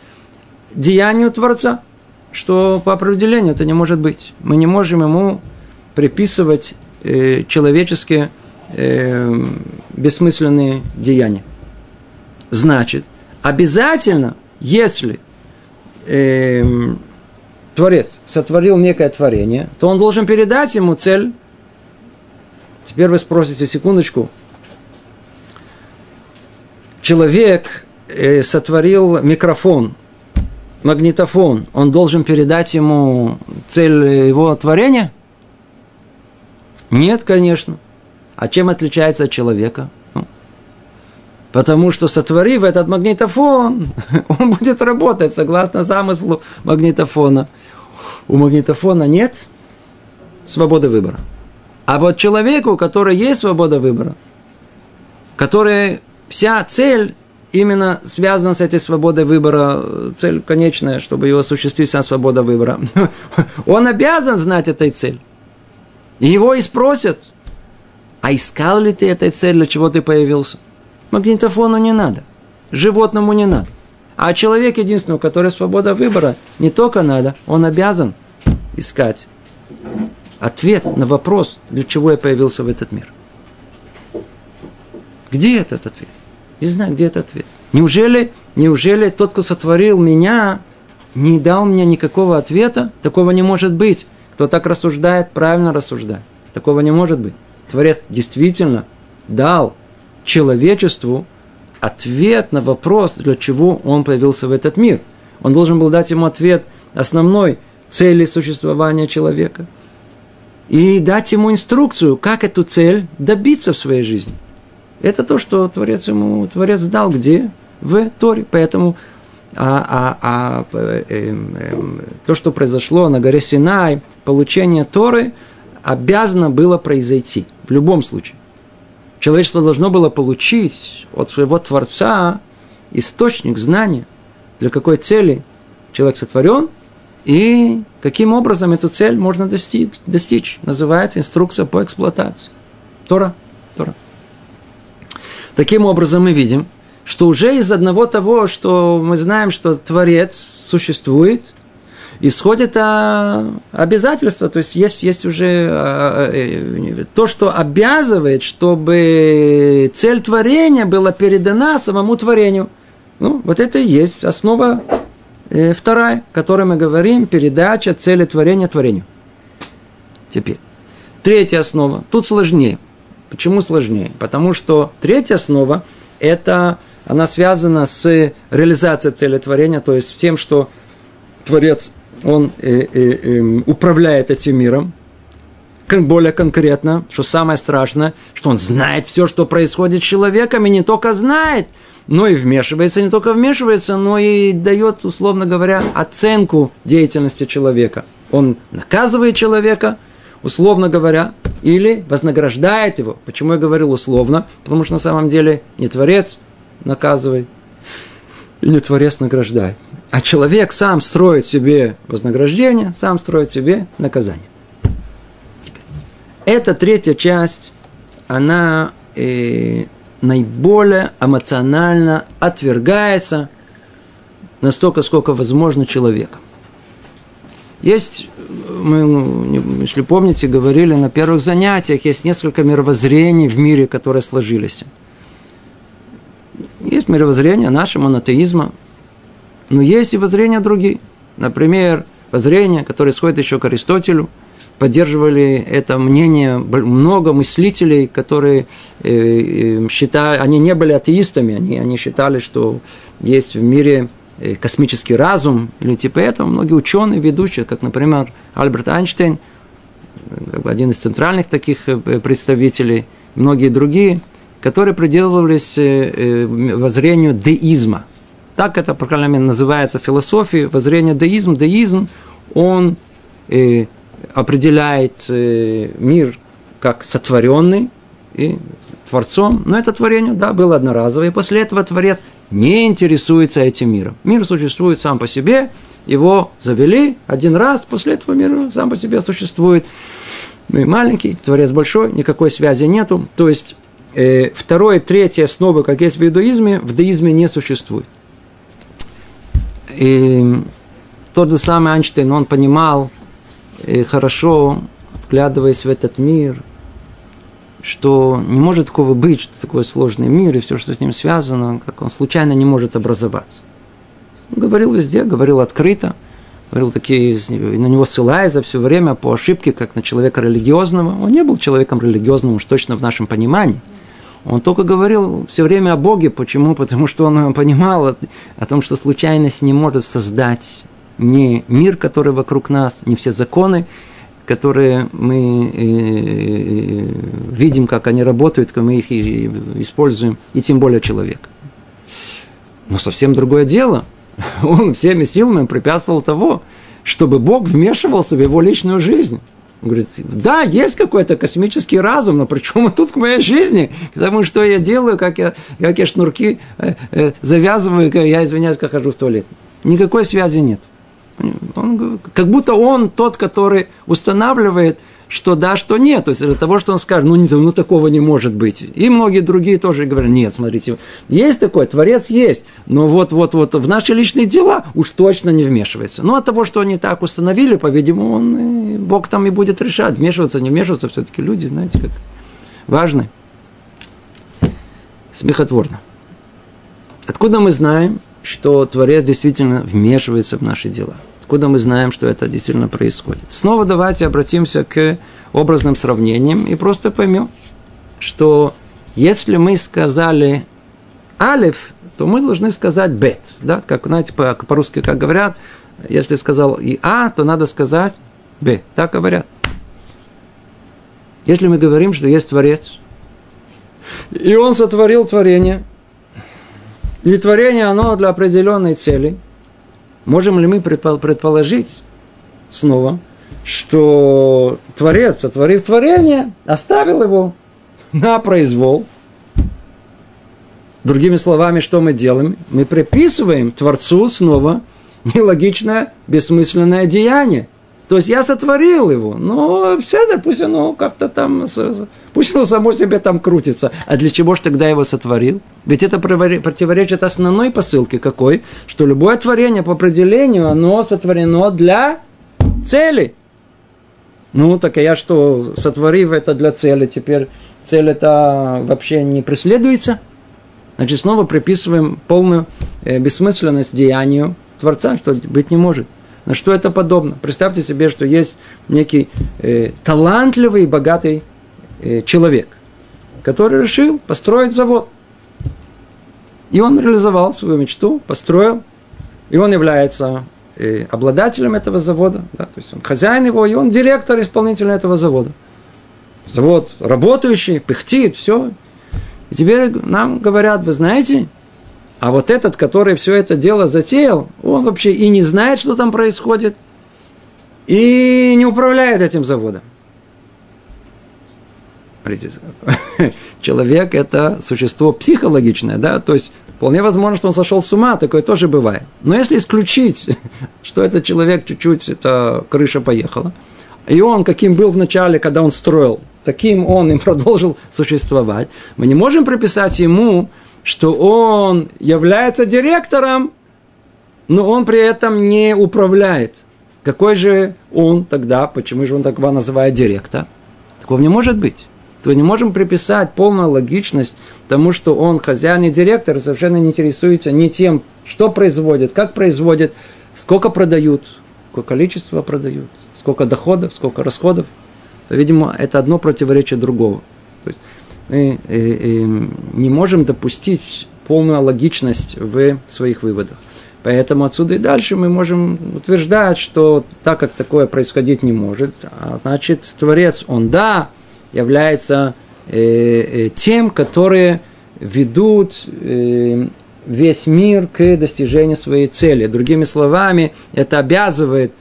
деянию Творца, что по определению это не может быть. Мы не можем ему приписывать э, человеческие э, бессмысленные деяния. Значит, обязательно, если э, Творец сотворил некое творение, то он должен передать ему цель. Теперь вы спросите, секундочку, человек э, сотворил микрофон, магнитофон, он должен передать ему цель его творения? Нет, конечно. А чем отличается от человека? Потому что сотворив этот магнитофон, он будет работать согласно замыслу магнитофона. У магнитофона нет свободы выбора. А вот человеку, у которого есть свобода выбора, который вся цель именно связана с этой свободой выбора, цель конечная, чтобы его осуществить, вся свобода выбора, он обязан знать этой цель. Его и спросят, а искал ли ты этой цель, для чего ты появился? Магнитофону не надо. Животному не надо. А человек единственный, у которого свобода выбора, не только надо, он обязан искать ответ на вопрос, для чего я появился в этот мир. Где этот ответ? Не знаю, где этот ответ. Неужели, неужели тот, кто сотворил меня, не дал мне никакого ответа? Такого не может быть. Кто так рассуждает, правильно рассуждает. Такого не может быть. Творец действительно дал человечеству ответ на вопрос, для чего он появился в этот мир. Он должен был дать ему ответ основной цели существования человека. и дать ему инструкцию, как эту цель добиться в своей жизни. Это то, что Творец ему Творец дал где? В Торе. Поэтому а, а, а э, э, то, что произошло на горе Синай, получение Торы обязано было произойти в любом случае. Человечество должно было получить от своего Творца источник знания, для какой цели человек сотворен, и каким образом эту цель можно достичь. достичь. Называется инструкция по эксплуатации. Тора. Тора. Таким образом мы видим, что уже из одного того, что мы знаем, что Творец существует, исходит а, обязательство, то есть есть, есть уже а, э, то, что обязывает, чтобы цель творения была передана самому творению. Ну, вот это и есть основа э, вторая, о которой мы говорим, передача цели творения творению. Теперь, третья основа, тут сложнее. Почему сложнее? Потому что третья основа – это она связана с реализацией цели творения, то есть с тем, что Творец он э, э, э, управляет этим миром, более конкретно, что самое страшное, что он знает все, что происходит с человеком, и не только знает, но и вмешивается, не только вмешивается, но и дает, условно говоря, оценку деятельности человека. Он наказывает человека, условно говоря, или вознаграждает его. Почему я говорил условно? Потому что на самом деле не Творец наказывает, и не Творец награждает. А человек сам строит себе вознаграждение, сам строит себе наказание. Эта третья часть, она э, наиболее эмоционально отвергается настолько, сколько возможно человеком. Есть, мы, ну, если помните, говорили на первых занятиях, есть несколько мировоззрений в мире, которые сложились. Есть мировоззрение нашего монотеизма, но есть и воззрения другие. Например, воззрения, которые исходят еще к Аристотелю, поддерживали это мнение много мыслителей, которые э, э, считали, они не были атеистами, они, они считали, что есть в мире э, космический разум или типа этого. Многие ученые ведущие, как, например, Альберт Эйнштейн, один из центральных таких представителей, многие другие, которые придерживались воззрению деизма. Так это, по крайней мере, называется философия, воззрение деизм. Деизм, он э, определяет э, мир как сотворенный и Творцом. Но это творение, да, было одноразовое. И после этого Творец не интересуется этим миром. Мир существует сам по себе, его завели один раз, после этого мир сам по себе существует. Мы маленький, Творец большой, никакой связи нету. То есть, э, второе, третье основы, как есть в иудаизме, в деизме не существует. И тот же самый Эйнштейн, он понимал и хорошо, вглядываясь в этот мир, что не может такого быть, что такой сложный мир, и все, что с ним связано, как он случайно не может образоваться. Он говорил везде, говорил открыто, говорил такие, на него ссылаясь за все время по ошибке, как на человека религиозного. Он не был человеком религиозным уж точно в нашем понимании – он только говорил все время о Боге. Почему? Потому что он понимал о том, что случайность не может создать ни мир, который вокруг нас, ни все законы, которые мы э, видим, как они работают, как мы их используем, и тем более человек. Но совсем другое дело. Он всеми силами препятствовал того, чтобы Бог вмешивался в его личную жизнь. Он говорит, да, есть какой-то космический разум, но при чем тут к моей жизни? Потому что я делаю, как я, как я шнурки э, э, завязываю, я, извиняюсь, как хожу в туалет. Никакой связи нет. Он, как будто он тот, который устанавливает – что да, что нет. То есть для того, что он скажет, ну, ну такого не может быть. И многие другие тоже говорят, нет, смотрите, есть такой, Творец есть, но вот-вот-вот в наши личные дела уж точно не вмешивается. Ну, от того, что они так установили, по-видимому, он, Бог там и будет решать, вмешиваться, не вмешиваться, все-таки люди, знаете, как важны. Смехотворно. Откуда мы знаем, что Творец действительно вмешивается в наши дела? Откуда мы знаем, что это действительно происходит? Снова давайте обратимся к образным сравнениям и просто поймем, что если мы сказали алиф, то мы должны сказать бет. Да? Как, знаете, по- по-русски как говорят, если сказал и а, то надо сказать б. Так говорят. Если мы говорим, что есть Творец, и Он сотворил творение, и творение, оно для определенной цели, можем ли мы предположить снова, что Творец, сотворив творение, оставил его на произвол. Другими словами, что мы делаем? Мы приписываем Творцу снова нелогичное, бессмысленное деяние. То есть я сотворил его, но все, да, пусть оно как-то там, пусть оно само себе там крутится. А для чего же тогда его сотворил? Ведь это противоречит основной посылке какой? Что любое творение по определению, оно сотворено для цели. Ну, так а я что, сотворив это для цели, теперь цель это вообще не преследуется? Значит, снова приписываем полную э, бессмысленность деянию Творца, что быть не может. На что это подобно? Представьте себе, что есть некий э, талантливый и богатый э, человек, который решил построить завод. И он реализовал свою мечту, построил, и он является э, обладателем этого завода, да, то есть он хозяин его, и он директор исполнителя этого завода. Завод работающий, пыхтит, все. И теперь нам говорят, вы знаете, а вот этот, который все это дело затеял, он вообще и не знает, что там происходит, и не управляет этим заводом. Человек – это существо психологичное, да, то есть вполне возможно, что он сошел с ума, такое тоже бывает. Но если исключить, что этот человек чуть-чуть, это крыша поехала, и он, каким был в начале, когда он строил, таким он и продолжил существовать, мы не можем приписать ему что он является директором, но он при этом не управляет. Какой же он тогда, почему же он так его называет директор? Такого не может быть. То не можем приписать полную логичность тому, что он хозяин и директор, совершенно не интересуется ни тем, что производит, как производит, сколько продают, какое количество продают, сколько доходов, сколько расходов. Видимо, это одно противоречие другого. То есть мы э, э, не можем допустить полную логичность в своих выводах. Поэтому отсюда и дальше мы можем утверждать, что так как такое происходить не может, а значит, Творец, он да, является э, э, тем, которые ведут весь мир к достижению своей цели. Другими словами, это обязывает,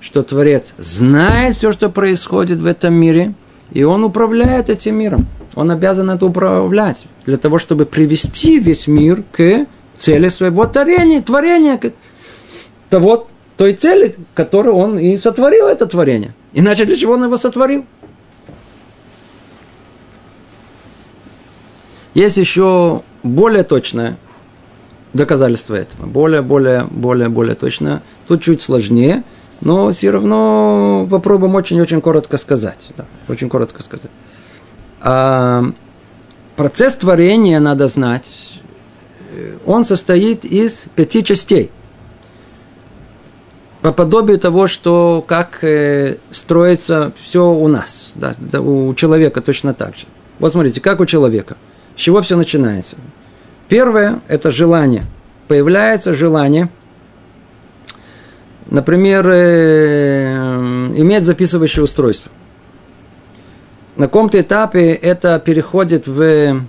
что Творец знает все, что происходит в этом мире, и он управляет этим миром. Он обязан это управлять для того, чтобы привести весь мир к цели своего творения, творения того, той цели, которую он и сотворил это творение. Иначе для чего он его сотворил? Есть еще более точное доказательство этого. Более, более, более, более точное. Тут чуть сложнее, но все равно попробуем очень-очень коротко сказать. Да, очень коротко сказать. Процесс творения, надо знать, он состоит из пяти частей. По подобию того, что как э, строится все у нас, да, у человека точно так же. Вот смотрите, как у человека. С чего все начинается? Первое – это желание. Появляется желание, например, э, иметь записывающее устройство – на каком-то этапе это переходит в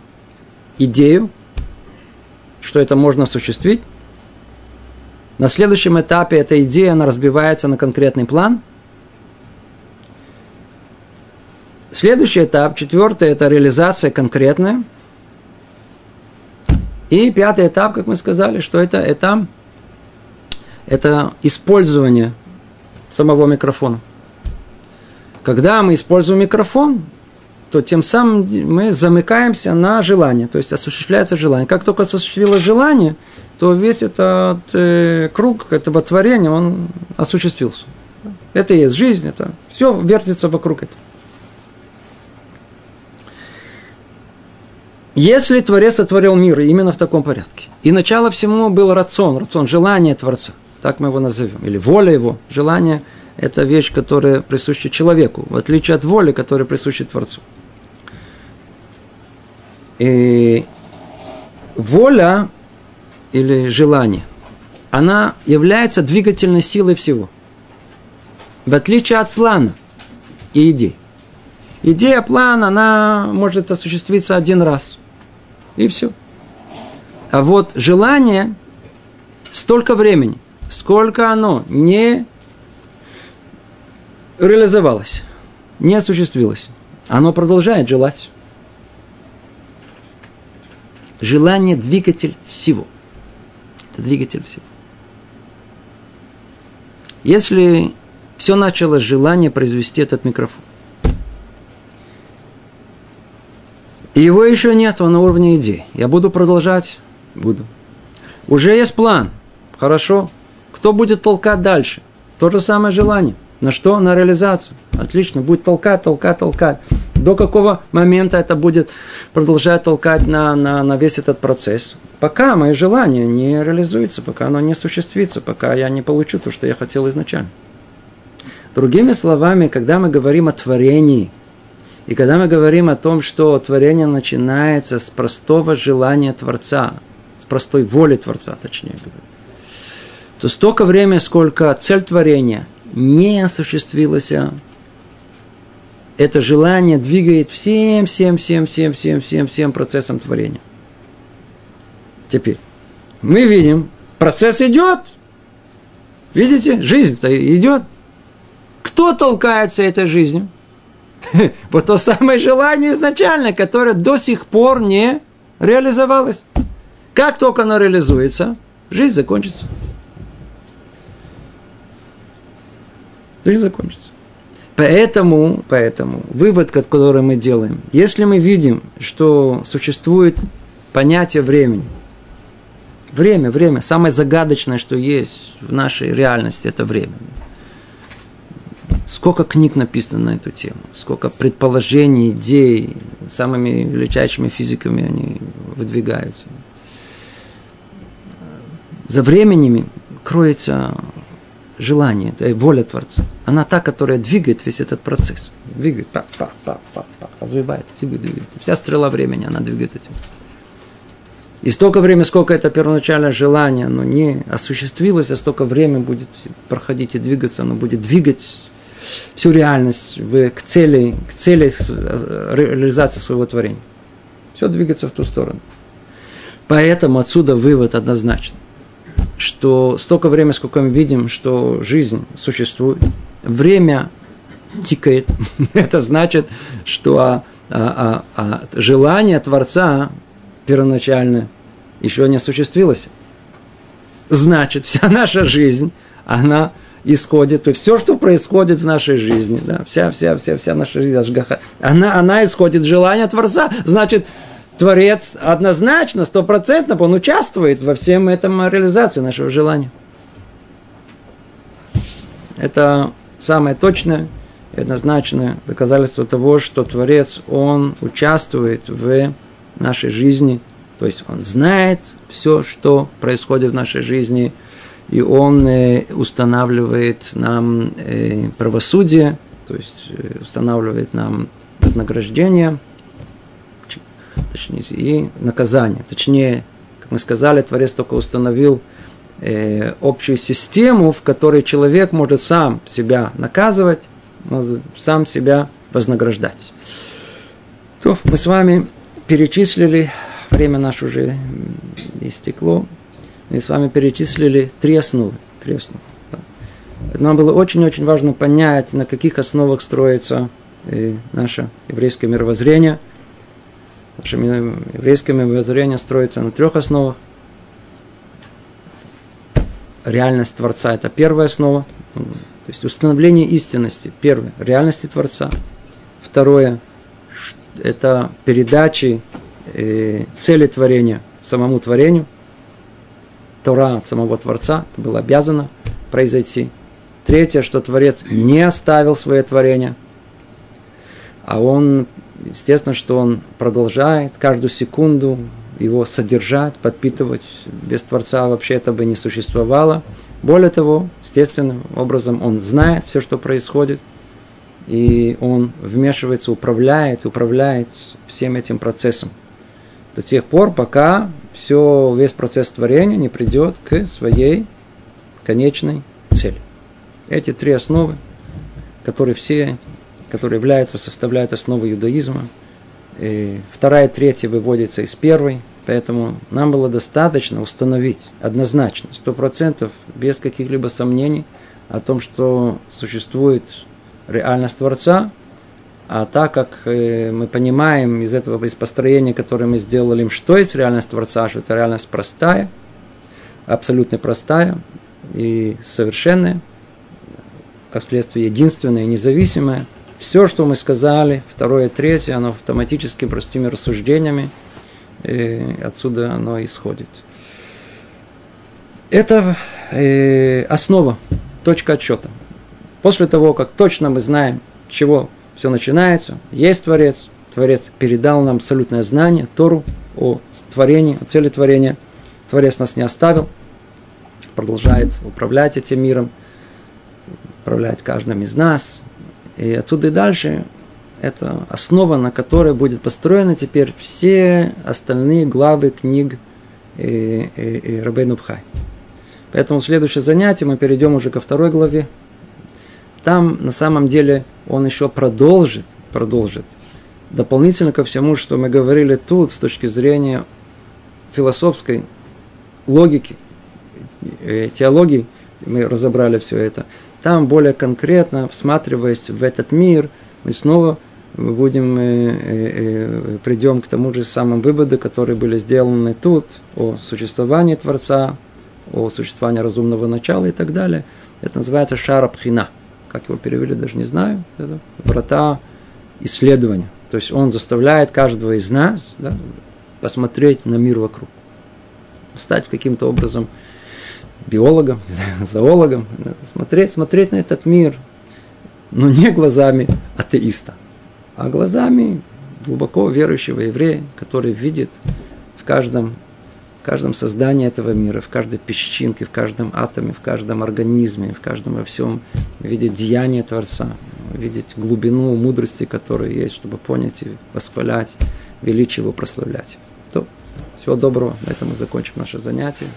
идею, что это можно осуществить. На следующем этапе эта идея, она разбивается на конкретный план. Следующий этап, четвертый, это реализация конкретная. И пятый этап, как мы сказали, что это, это, это использование самого микрофона. Когда мы используем микрофон, то тем самым мы замыкаемся на желание, то есть осуществляется желание. Как только осуществилось желание, то весь этот э, круг этого творения, он осуществился. Это и есть жизнь, это все вертится вокруг этого. Если Творец сотворил мир именно в таком порядке, и начало всему был рацион, рацион, желание Творца, так мы его назовем, или воля его, желание – это вещь, которая присуща человеку, в отличие от воли, которая присуща Творцу. И воля или желание, она является двигательной силой всего. В отличие от плана и идей. Идея, план, она может осуществиться один раз. И все. А вот желание столько времени, сколько оно не реализовалось, не осуществилось, оно продолжает желать. Желание – двигатель всего. Это двигатель всего. Если все начало с желания произвести этот микрофон, и его еще нет, он на уровне идей. Я буду продолжать? Буду. Уже есть план. Хорошо. Кто будет толкать дальше? То же самое желание. На что? На реализацию. Отлично. Будет толкать, толкать, толкать. До какого момента это будет продолжать толкать на, на, на весь этот процесс? Пока мое желание не реализуется, пока оно не осуществится, пока я не получу то, что я хотел изначально. Другими словами, когда мы говорим о творении, и когда мы говорим о том, что творение начинается с простого желания Творца, с простой воли Творца, точнее говоря, то столько времени, сколько цель творения не осуществилась, это желание двигает всем, всем, всем, всем, всем, всем, всем процессом творения. Теперь мы видим, процесс идет. Видите, жизнь-то идет. Кто толкается этой жизнью? Вот то самое желание изначально, которое до сих пор не реализовалось. Как только оно реализуется, жизнь закончится. Жизнь закончится. Поэтому, поэтому вывод, который мы делаем, если мы видим, что существует понятие времени, время, время, самое загадочное, что есть в нашей реальности, это время. Сколько книг написано на эту тему, сколько предположений, идей, самыми величайшими физиками они выдвигаются. За временем кроется желание, воля Творца. Она та, которая двигает весь этот процесс. Двигает, па, па, па, па, па, развивает, двигает, двигает. Вся стрела времени, она двигается этим. И столько времени, сколько это первоначальное желание, оно не осуществилось, а столько времени будет проходить и двигаться, оно будет двигать всю реальность к цели, к цели реализации своего творения. Все двигается в ту сторону. Поэтому отсюда вывод однозначный что столько времени, сколько мы видим, что жизнь существует, время тикает. Это значит, что а, а, а, а желание Творца первоначально еще не осуществилось. Значит, вся наша жизнь, она исходит, то есть все, что происходит в нашей жизни, да, вся, вся, вся, вся наша жизнь, она, она исходит желания Творца, значит, Творец однозначно, стопроцентно, он участвует во всем этом реализации нашего желания. Это самое точное и однозначное доказательство того, что Творец, он участвует в нашей жизни, то есть он знает все, что происходит в нашей жизни, и он э, устанавливает нам э, правосудие, то есть э, устанавливает нам вознаграждение – точнее, и наказание. Точнее, как мы сказали, Творец только установил э, общую систему, в которой человек может сам себя наказывать, может сам себя вознаграждать. То мы с вами перечислили, время наше уже истекло, мы с вами перечислили три основы. Три основы. Нам было очень-очень важно понять, на каких основах строится э, наше еврейское мировоззрение – Наше еврейское мировоззрение строится на трех основах. Реальность Творца – это первая основа. То есть установление истинности. Первое – реальности Творца. Второе – это передачи э, цели творения самому творению. Тора от самого Творца. Это было обязано произойти. Третье, что Творец не оставил свое творение, а он естественно, что он продолжает каждую секунду его содержать, подпитывать. Без Творца вообще это бы не существовало. Более того, естественным образом он знает все, что происходит, и он вмешивается, управляет, управляет всем этим процессом. До тех пор, пока все, весь процесс творения не придет к своей конечной цели. Эти три основы, которые все который является, составляет основу иудаизма. И вторая третья выводится из первой, поэтому нам было достаточно установить однозначно, сто процентов, без каких-либо сомнений, о том, что существует реальность Творца, а так как э, мы понимаем из этого из построения, которое мы сделали, что есть реальность Творца, что это реальность простая, абсолютно простая и совершенная, как следствие единственная и независимая. Все, что мы сказали, второе, третье, оно автоматически простыми рассуждениями, и э, отсюда оно исходит. Это э, основа, точка отсчета. После того, как точно мы знаем, чего все начинается, есть Творец, Творец передал нам абсолютное знание, Тору о творении, о цели творения. Творец нас не оставил, продолжает управлять этим миром, управлять каждым из нас. И отсюда и дальше это основа, на которой будет построены теперь все остальные главы книг и, и, и Рабейну Бхай. Поэтому следующее занятие мы перейдем уже ко второй главе. Там на самом деле он еще продолжит, продолжит. Дополнительно ко всему, что мы говорили тут с точки зрения философской логики, э, теологии, мы разобрали все это. Там более конкретно, всматриваясь в этот мир, мы снова будем, э, э, придем к тому же самым выводу, которые были сделаны тут, о существовании Творца, о существовании разумного начала и так далее. Это называется шарабхина – как его перевели, даже не знаю, это врата исследования. То есть он заставляет каждого из нас да, посмотреть на мир вокруг, стать каким-то образом биологом, зоологом, смотреть, смотреть на этот мир, но не глазами атеиста, а глазами глубоко верующего еврея, который видит в каждом в каждом создании этого мира, в каждой песчинке, в каждом атоме, в каждом организме, в каждом во всем видеть деяние Творца, видеть глубину мудрости, которая есть, чтобы понять и восхвалять, величие его прославлять. То, всего доброго, на этом мы закончим наше занятие.